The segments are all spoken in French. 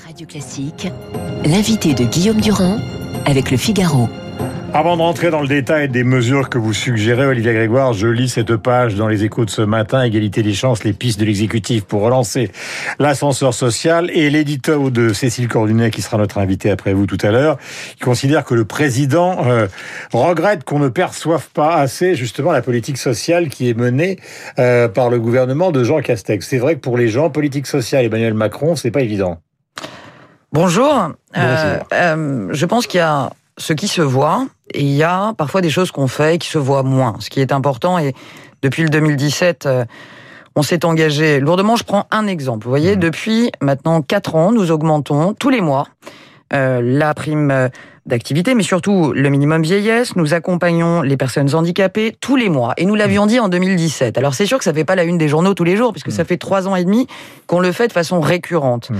Radio Classique, l'invité de Guillaume Durand avec le Figaro. Avant de rentrer dans le détail des mesures que vous suggérez, Olivier Grégoire, je lis cette page dans les échos de ce matin, égalité des chances, les pistes de l'exécutif pour relancer l'ascenseur social et l'édito de Cécile Cordunet, qui sera notre invité après vous tout à l'heure, qui considère que le président euh, regrette qu'on ne perçoive pas assez justement la politique sociale qui est menée euh, par le gouvernement de Jean Castex. C'est vrai que pour les gens, politique sociale Emmanuel Macron, c'est pas évident. Bonjour. Euh, euh, je pense qu'il y a ce qui se voit et il y a parfois des choses qu'on fait qui se voient moins. Ce qui est important et depuis le 2017, euh, on s'est engagé lourdement. Je prends un exemple. Vous voyez, mmh. depuis maintenant quatre ans, nous augmentons tous les mois euh, la prime d'activité, mais surtout le minimum vieillesse. Nous accompagnons les personnes handicapées tous les mois. Et nous l'avions mmh. dit en 2017. Alors c'est sûr que ça fait pas la une des journaux tous les jours, puisque mmh. ça fait trois ans et demi qu'on le fait de façon récurrente.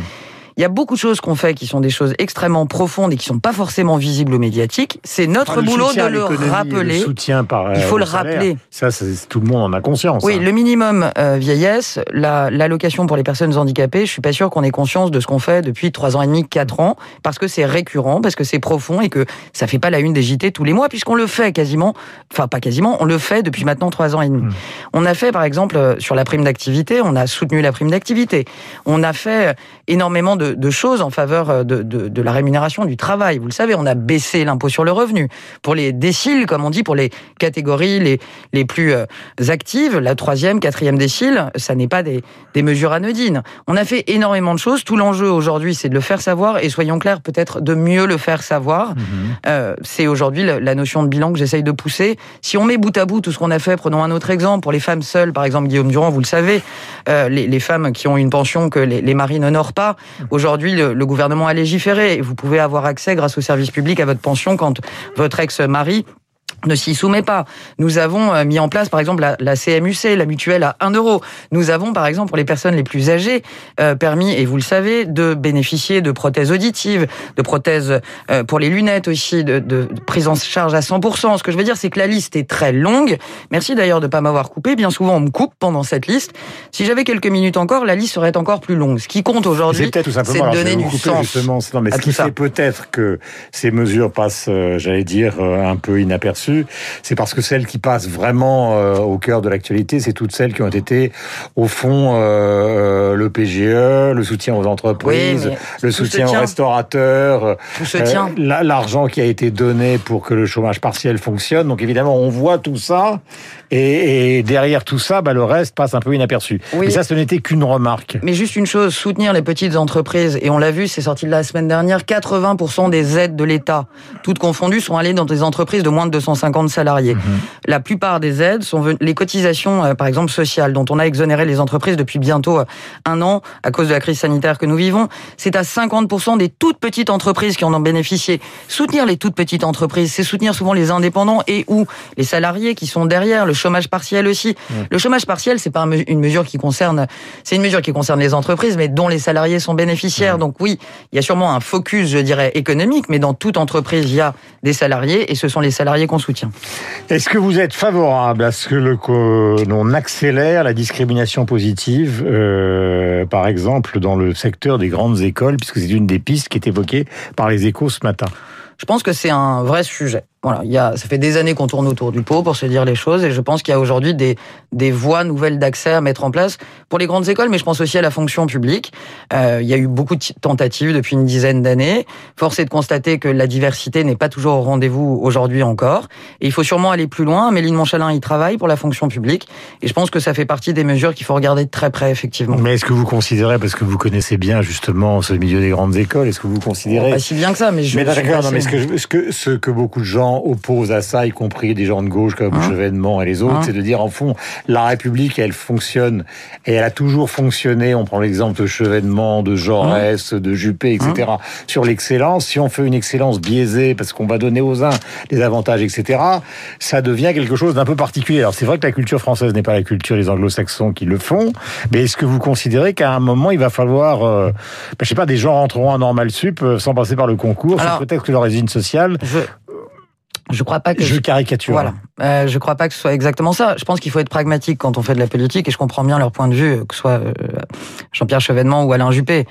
Il y a beaucoup de choses qu'on fait qui sont des choses extrêmement profondes et qui sont pas forcément visibles aux médiatiques. C'est notre boulot de le rappeler. Le soutien par, euh, Il faut le, rappeler. Ça, tout le monde en a conscience. Oui, hein. le minimum euh, vieillesse, l'allocation pour les personnes handicapées. Je suis pas sûr qu'on ait conscience de ce qu'on fait depuis trois ans et demi, quatre ans, parce que c'est récurrent, parce que c'est profond et que ça fait pas la une des JT tous les mois, puisqu'on le fait quasiment, enfin pas quasiment, on le fait depuis maintenant trois ans et demi. Hmm. On a fait, par exemple, euh, sur la prime d'activité, on a soutenu la prime d'activité. On a fait énormément de de, choses en faveur euh, de, de, la rémunération du travail. Vous le savez, on a baissé l'impôt sur le revenu. Pour les déciles, comme on dit, pour les catégories les, les plus euh, actives, la troisième, quatrième décile, ça n'est pas des, des mesures anodines. On a fait énormément de choses. Tout l'enjeu aujourd'hui, c'est de le faire savoir et soyons clairs, peut-être de mieux le faire savoir. Mhm. Euh, c'est aujourd'hui la notion de bilan que j'essaye de pousser. Si on met bout à bout tout ce qu'on a fait, prenons un autre exemple, pour les femmes seules, par exemple Guillaume Durand, vous le savez, les, les, femmes qui ont une pension que les, les maris n'honorent pas, Aujourd'hui, le, gouvernement a légiféré. Vous pouvez avoir accès grâce au service public à votre pension quand votre ex-mari ne s'y soumet pas. Nous avons euh, mis en place, par exemple, la, CMUC, la mutuelle à 1 euro. Nous avons, par exemple, pour les personnes les plus âgées, euh, permis, et vous le savez, de bénéficier de prothèses auditives, de prothèses euh, pour les lunettes aussi, de, de, prise en charge à 100%. Ce que je veux dire, c'est que la liste est très longue. Merci d'ailleurs de pas m'avoir coupé. Bien souvent, on me coupe pendant cette liste. Si j'avais quelques minutes encore, la liste serait encore plus longue. Ce qui compte aujourd'hui, c'est de donner du sens. Justement, non, mais ce qui fait peut-être que ces mesures passent, j'allais dire, un peu inaperçues, c'est parce que celles qui passent vraiment euh, au cœur de l'actualité, c'est toutes celles qui ont été, au fond, euh, le PGE, le soutien aux entreprises, le soutien aux restaurateurs, euh, l'argent qui a été donné pour que le chômage partiel fonctionne. Donc évidemment, on voit tout ça, et, derrière tout ça, bah, le reste passe un peu inaperçu. Oui. ça, ce n'était qu'une remarque. Mais juste une chose, soutenir les petites entreprises, et on l'a vu, c'est sorti de la semaine dernière, 80% des aides de l'État, toutes confondues, sont allées dans des entreprises de moins de 250 salariés. Mhm. La plupart des aides sont les cotisations, euh, par exemple sociales, dont on a exonéré les entreprises depuis bientôt euh, un an à cause de la crise sanitaire que nous vivons. C'est à 50% des toutes petites entreprises qui en ont bénéficié. Soutenir les toutes petites entreprises, c'est soutenir souvent les indépendants et ou les salariés qui sont derrière le chômage partiel aussi. Le chômage partiel, c'est pas une mesure qui concerne, c'est une mesure qui concerne les entreprises, mais dont les salariés sont bénéficiaires. Donc oui, il y a sûrement un focus, je dirais, économique, mais dans toute entreprise, il y a des salariés et ce sont les salariés qu'on soutient. Est-ce que vous êtes favorable à ce que l'on accélère la discrimination positive, euh, par exemple, dans le secteur des grandes écoles, puisque c'est une des pistes qui est évoquée par les échos ce matin? Je pense que c'est un vrai sujet. Voilà, il y a, ça fait des années qu'on tourne autour du pot pour se dire les choses, et je pense qu'il y a aujourd'hui des, des voies nouvelles d'accès à mettre en place pour les grandes écoles, mais je pense aussi à la fonction publique. Euh, il y a eu beaucoup de tentatives depuis une dizaine d'années. Force est de constater que la diversité n'est pas toujours au rendez-vous aujourd'hui encore, et il faut sûrement aller plus loin. Amélie Monchalin y travaille pour la fonction publique, et je pense que ça fait partie des mesures qu'il faut regarder de très près, effectivement. Mais est-ce que vous considérez, parce que vous connaissez bien justement ce milieu des grandes écoles, est-ce que vous considérez... pas si bien que ça, mais je... Mais d'accord, non, mais ce que, ce que, ce que beaucoup de gens oppose à ça, y compris des gens de gauche comme hein Chevènement et les autres, hein c'est de dire en fond, la République, elle fonctionne et elle a toujours fonctionné. On prend l'exemple de Chevènement, de Jaurès, hein de Juppé, etc. Sur l'excellence, si on fait une excellence biaisée parce qu'on va donner aux uns des avantages, etc., ça devient quelque chose d'un peu particulier. Alors c'est vrai que la culture française n'est pas la culture des anglo-saxons qui le font, mais est-ce que vous considérez qu'à un moment, il va falloir, euh, ben, je sais pas, des gens rentreront en normal sup euh, sans passer par le concours, peut-être que leur résine sociale je crois pas que je caricature. Voilà, euh, je crois pas que ce soit exactement ça. Je pense qu'il faut être pragmatique quand on fait de la politique, et je comprends bien leur point de vue, que ce soit euh, Jean-Pierre Chevènement ou Alain Juppé.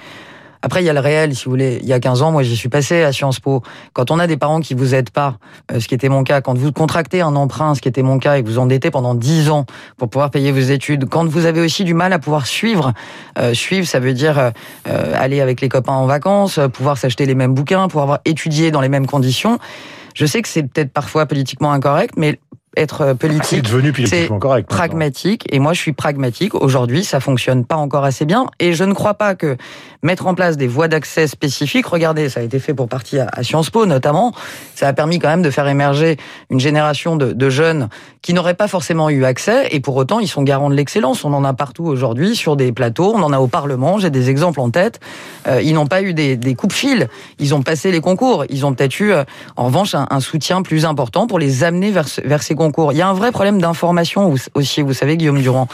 Après, il y a le réel, si vous voulez. Il y a 15 ans, moi, j'y suis passé à Sciences Po. Quand on a des parents qui vous aident pas, euh, ce qui était mon cas, quand vous contractez un emprunt, ce qui était mon cas, et que vous endettez pendant 10 ans pour pouvoir payer vos études, quand vous avez aussi du mal à pouvoir suivre, euh, suivre, ça veut dire euh, aller avec les copains en vacances, pouvoir s'acheter les mêmes bouquins, pouvoir avoir étudié dans les mêmes conditions. Je sais que c'est peut-être parfois politiquement incorrect, mais être euh, politique. C'est devenu politiquement correct. Pragmatique. Et moi, je suis pragmatique. Aujourd'hui, ça fonctionne pas encore assez bien. Et je ne crois pas que mettre en place des voies d'accès spécifiques, regardez, ça a été fait pour partie à, Sciences Po notamment, ça a permis quand même de faire émerger une génération de, de jeunes qui n'auraient pas forcément eu accès. Et pour autant, ils sont garants de l'excellence. On en a partout aujourd'hui sur des plateaux. On en a au Parlement. J'ai des exemples en tête. Euh, ils n'ont pas eu des, des coupes-fils. Ils ont passé les concours. Ils ont peut-être eu, euh, en revanche, un, un, soutien plus important pour les amener vers, vers ces concours. Il y a un vrai problème d'information aussi, vous savez, Guillaume Durand.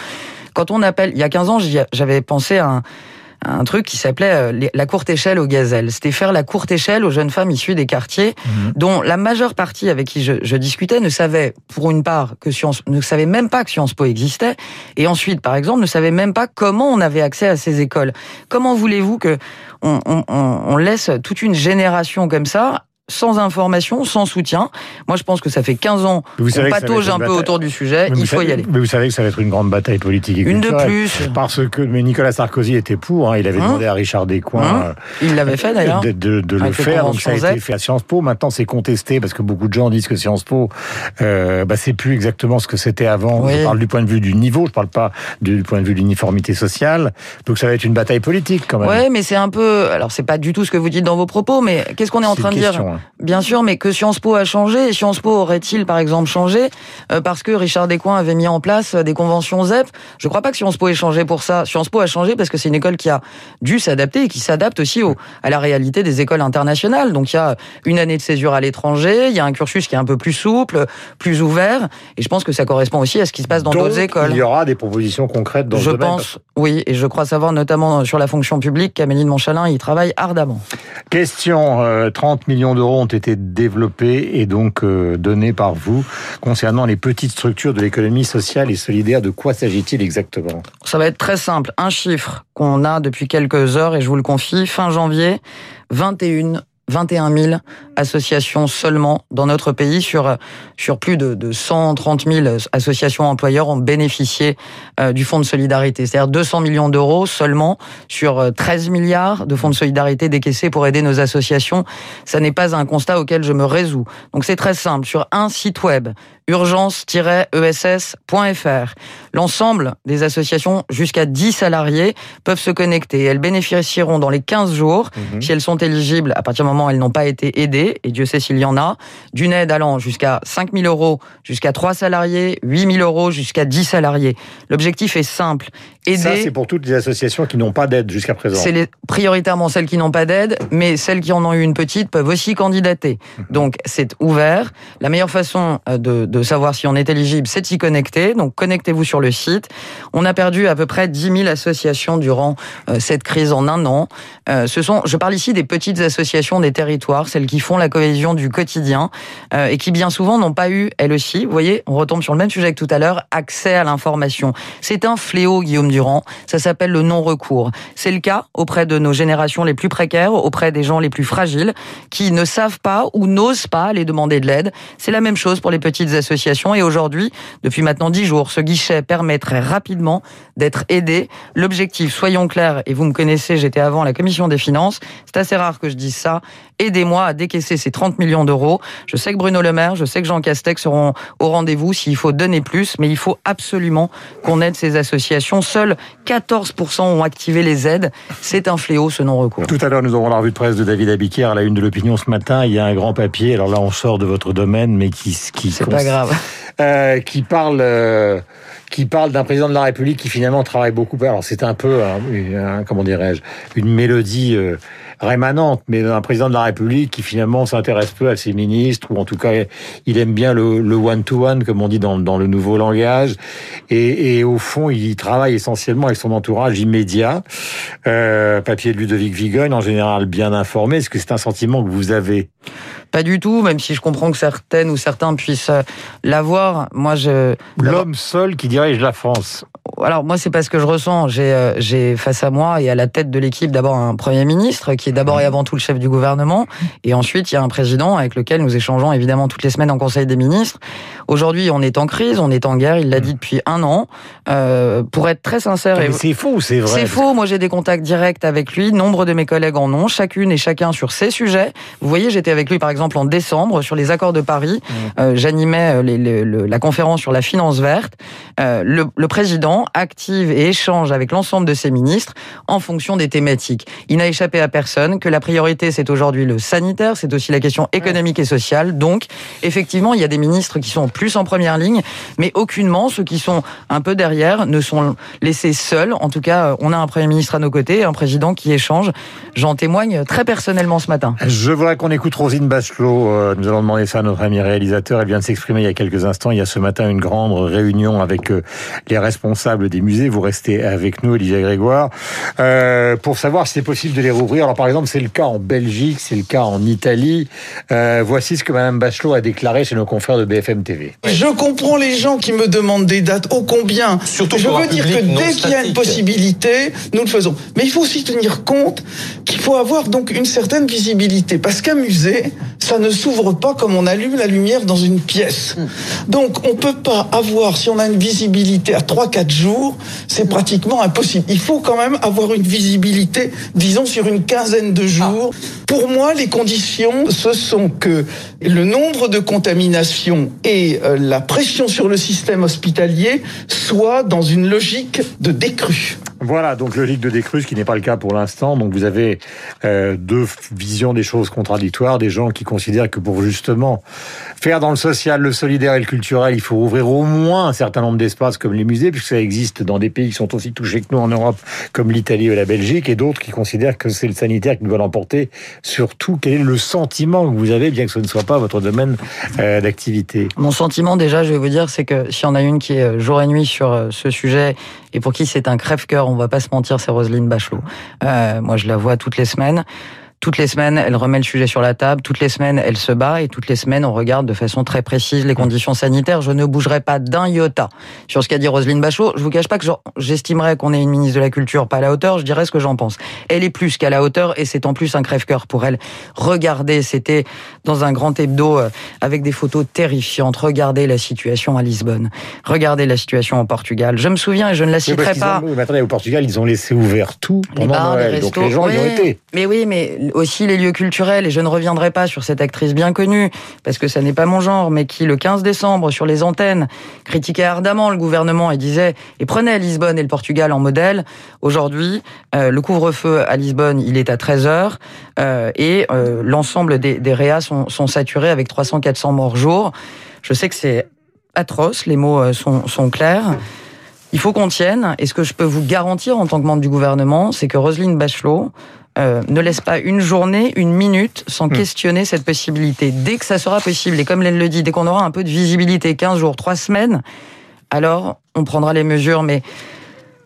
Quand on appelle, il y a 15 ans, j'avais pensé à un, truc qui s'appelait euh, la courte échelle aux gazelles. C'était faire la courte échelle aux jeunes femmes issues des quartiers, mhm. dont la majeure partie avec qui je, discutais ne savait, pour une part, que Sciences, ne savait même pas que Sciences Po existait, et ensuite, par exemple, ne savait même pas comment on avait accès à ces écoles. Comment voulez-vous que on, on laisse toute une génération comme ça sans information, sans soutien. Moi, je pense que ça fait 15 ans qu'on patauge un peu autour du sujet. il faut y aller. Mais vous savez que ça va être une grande bataille politique et Une de plus. Parce que mais Nicolas Sarkozy était pour. Hein, il avait hein demandé à Richard Descoings. Hein euh, il l'avait fait d'ailleurs. De, de, le faire. Donc ça a été fait à Sciences Po. Maintenant, c'est contesté parce que beaucoup de gens disent que Sciences Po, euh, bah, c'est plus exactement ce que c'était avant. Je parle du point de vue du niveau. Je parle pas du point de vue de l'uniformité sociale. Donc ça va être une bataille politique quand même. Ouais, mais c'est un peu. Alors c'est pas du tout ce que vous dites dans vos propos, mais qu'est-ce qu'on est en train de dire Bien sûr, mais que Sciences Po a changé. Et Sciences Po aurait-il, par exemple, changé euh, parce que Richard Descoings avait mis en place euh, des conventions ZEP Je ne crois pas que Sciences Po ait changé pour ça. Sciences Po a changé parce que c'est une école qui a dû s'adapter et qui s'adapte aussi au, à la réalité des écoles internationales. Donc il y a une année de césure à l'étranger, il y a un cursus qui est un peu plus souple, plus ouvert. Et je pense que ça correspond aussi à ce qui se passe dans d'autres écoles. Il y aura des propositions concrètes dans je ce domaine. Je pense, oui, et je crois savoir notamment sur la fonction publique qu'Amélie de Montchalin y travaille ardemment. Question, 30 euh, millions d'euros ont été développés et donc euh, donnés par vous concernant les petites structures de l'économie sociale et solidaire. De quoi s'agit-il exactement? Ça va être très simple. Un chiffre qu'on a depuis quelques heures, et je vous le confie, fin janvier, 21 21 000 associations seulement dans notre pays sur sur plus de, de 130 000 associations employeurs ont bénéficié euh, du fonds de solidarité, c'est-à-dire 200 millions d'euros seulement sur 13 euh, milliards de fonds de solidarité décaissés pour aider nos associations. Ça n'est pas un constat auquel je me résous. Donc c'est très simple sur un site web urgence-ess.fr. L'ensemble des associations jusqu'à 10 salariés peuvent se connecter. Elles bénéficieront dans les 15 jours, mhm. si elles sont éligibles, à partir du moment où elles n'ont pas été aidées, et Dieu sait s'il y en a, d'une aide allant jusqu'à 5 000 euros, jusqu'à 3 salariés, 8 000 euros, jusqu'à 10 salariés. L'objectif est simple. Aider... Ça, c'est pour toutes les associations qui n'ont pas d'aide jusqu'à présent. C'est les... prioritairement celles qui n'ont pas d'aide, mais celles qui en ont eu une petite peuvent aussi candidater. Mhm. Donc, c'est ouvert. La meilleure façon euh, de de savoir si on est éligible, c'est de s'y connecter. Donc connectez-vous sur le site. On a perdu à peu près 10 000 associations durant euh, cette crise en un an. Euh, ce sont, je parle ici des petites associations des territoires, celles qui font la cohésion du quotidien euh, et qui bien souvent n'ont pas eu, elles aussi, vous voyez, on retombe sur le même sujet que tout à l'heure, accès à l'information. C'est un fléau, Guillaume Durand. Ça s'appelle le non-recours. C'est le cas auprès de nos générations les plus précaires, auprès des gens les plus fragiles, qui ne savent pas ou n'osent pas aller demander de l'aide. C'est la même chose pour les petites associations et aujourd'hui, depuis maintenant dix jours, ce guichet permettrait rapidement d'être aidé. L'objectif, soyons clairs, et vous me connaissez, j'étais avant à la commission des finances, c'est assez rare que je dise ça, aidez-moi à décaisser ces 30 millions d'euros. Je sais que Bruno Le Maire, je sais que Jean Castex seront au rendez-vous s'il faut donner plus, mais il faut absolument qu'on aide ces associations. Seuls 14% ont activé les aides. C'est un fléau, ce non-recours. Tout à l'heure, nous aurons la revue de presse de David Abiquière à la une de l'opinion ce matin. Il y a un grand papier. Alors là, on sort de votre domaine, mais qui... qui pas Euh, qui parle... Euh, qui parle d'un président de la République qui finalement travaille beaucoup. Alors c'est un peu, comment dirais-je, une mélodie euh, rémanente, mais un président de la République qui finalement s'intéresse peu à ses ministres, ou en tout cas il aime bien le one-to-one, comme on dit dans, dans, le nouveau langage, et, et, au fond il travaille essentiellement avec son entourage immédiat. Euh, papier de Ludovic Vigogne, en général bien informé, est-ce que c'est un sentiment que vous avez pas du tout, même si je comprends que certaines ou certains puissent euh, l'avoir. Moi, je l'homme seul qui dirige la France alors moi c'est pas ce que je ressens. J'ai euh, j'ai face à moi et à la tête de l'équipe d'abord un premier ministre qui est d'abord et avant tout le chef du gouvernement, et ensuite il y a un président avec lequel nous échangeons évidemment toutes les semaines en Conseil des ministres. Aujourd'hui on est en crise, on est en guerre. Il l'a dit depuis un an. Euh, pour être très sincère, c'est faux, c'est vrai. C'est faux. Moi j'ai des contacts directs avec lui. Nombre de mes collègues en ont, chacune et chacun sur ces sujets. Vous voyez, j'étais avec lui par exemple en décembre sur les accords de Paris. Mmh. Euh, J'animais euh, la conférence sur la finance verte. Euh, le, le président active et échange avec l'ensemble de ses ministres en fonction des thématiques. Il n'a échappé à personne que la priorité, c'est aujourd'hui le sanitaire, c'est aussi la question économique et sociale. Donc, effectivement, il y a des ministres qui sont plus en première ligne, mais aucunement ceux qui sont un peu derrière ne sont laissés seuls. En tout cas, on a un Premier ministre à nos côtés, un président qui échange. J'en témoigne très personnellement ce matin. Je voudrais qu'on écoute Rosine Bachelot. Euh, nous allons demander ça à notre ami réalisateur. Elle vient de s'exprimer il y a quelques instants. Il y a ce matin une grande réunion avec euh, les responsables des musées. Vous restez avec nous, Olivier Grégoire, euh, pour savoir si c'est possible de les rouvrir. Alors, par exemple, c'est le cas en Belgique, c'est le cas en Italie. Euh, voici ce que Madame Bachelot a déclaré chez nos confrères de BFM TV. Je comprends les gens qui me demandent des dates. Ô combien Surtout Je veux dire que dès qu'il y a une possibilité, nous le faisons. Mais il faut aussi tenir compte qu'il faut avoir donc une certaine visibilité. Parce qu'un musée, ça ne s'ouvre pas comme on allume la lumière dans une pièce. Donc on peut pas avoir, si on a une visibilité à 3-4 jours, c'est pratiquement impossible. Il faut quand même avoir une visibilité, disons, sur une quinzaine de jours. Pour moi, les conditions, ce sont que le nombre de contaminations et euh, la pression sur le système hospitalier soient dans une logique de décrue. Voilà, donc logique de décrue, ce qui n'est pas le cas pour l'instant. Donc vous avez euh, deux visions des choses contradictoires, des gens qui considèrent que pour justement faire dans le social, le solidaire et le culturel, il faut ouvrir au moins un certain nombre d'espaces comme les musées, puisque ça existe dans des pays qui sont aussi touchés que nous en Europe, comme l'Italie ou la Belgique, et d'autres qui considèrent que c'est le sanitaire qui doit l'emporter. Surtout, quel est le sentiment que vous avez, bien que ce ne soit pas votre domaine euh, d'activité? Mon sentiment déjà, je vais vous dire, c'est que si on a une qui est euh, jour et nuit sur ce sujet et pour qui c'est un crève-cœur, on va pas se mentir, c'est Roselyne Bachelot. Euh, moi, je la vois toutes les semaines. Toutes les semaines, elle remet le sujet sur la table. Toutes les semaines, elle se bat. Et toutes les semaines, on regarde de façon très précise les conditions sanitaires. Je ne bougerai pas d'un iota sur ce qu'a dit Roselyne Bachelot. Je vous cache pas que j'estimerais qu'on est une ministre de la Culture pas à la hauteur. Je dirais ce que j'en pense. Elle est plus qu'à la hauteur et c'est en plus un crève-cœur pour elle. Regardez, c'était dans un grand hebdo euh, avec des photos terrifiantes. Regardez la situation à Lisbonne. Regardez la situation au Portugal. Je me souviens et je ne la citerai pas. ont- mais attendez, au Portugal, ils ont laissé ouvert tout Les pendant bars, Noël. les Donc restos. les gens y ont été. Mais oui, mais aussi les lieux culturels. Et je ne reviendrai pas sur cette actrice bien connue, parce que ça n'est pas mon genre, mais qui, le 15 décembre, sur les antennes, critiquait ardemment le gouvernement et disait, et prenait Lisbonne et le Portugal en modèle. Aujourd'hui, euh, le couvre-feu à Lisbonne, il est à 13 heures, euh, et euh, l'ensemble des, réas sont, saturés avec 300-400 morts jour. Je sais que c'est atroce, les mots euh, sont clairs. Il faut qu'on tienne. Et ce que je peux vous garantir en tant que membre du gouvernement, c'est que Roselyne Bachelot euh, ne laisse pas une journée, une minute sans questionner cette possibilité. Dès que ça sera possible, et comme elle le dit, dès qu'on aura un peu de visibilité, 15 jours, 3 semaines, alors on prendra les mesures. Mais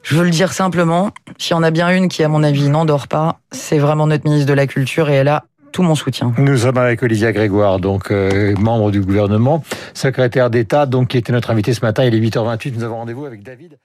je veux le dire simplement, s'il y en a bien une qui, à mon avis, n'endort pas, c'est vraiment notre ministre de la Culture et elle a tout mon soutien. Nous sommes avec Olivia Grégoire, donc euh, membre du gouvernement, secrétaire d'État, donc qui était notre invité ce matin. Il est 8h28. Nous avons rendez-vous avec David.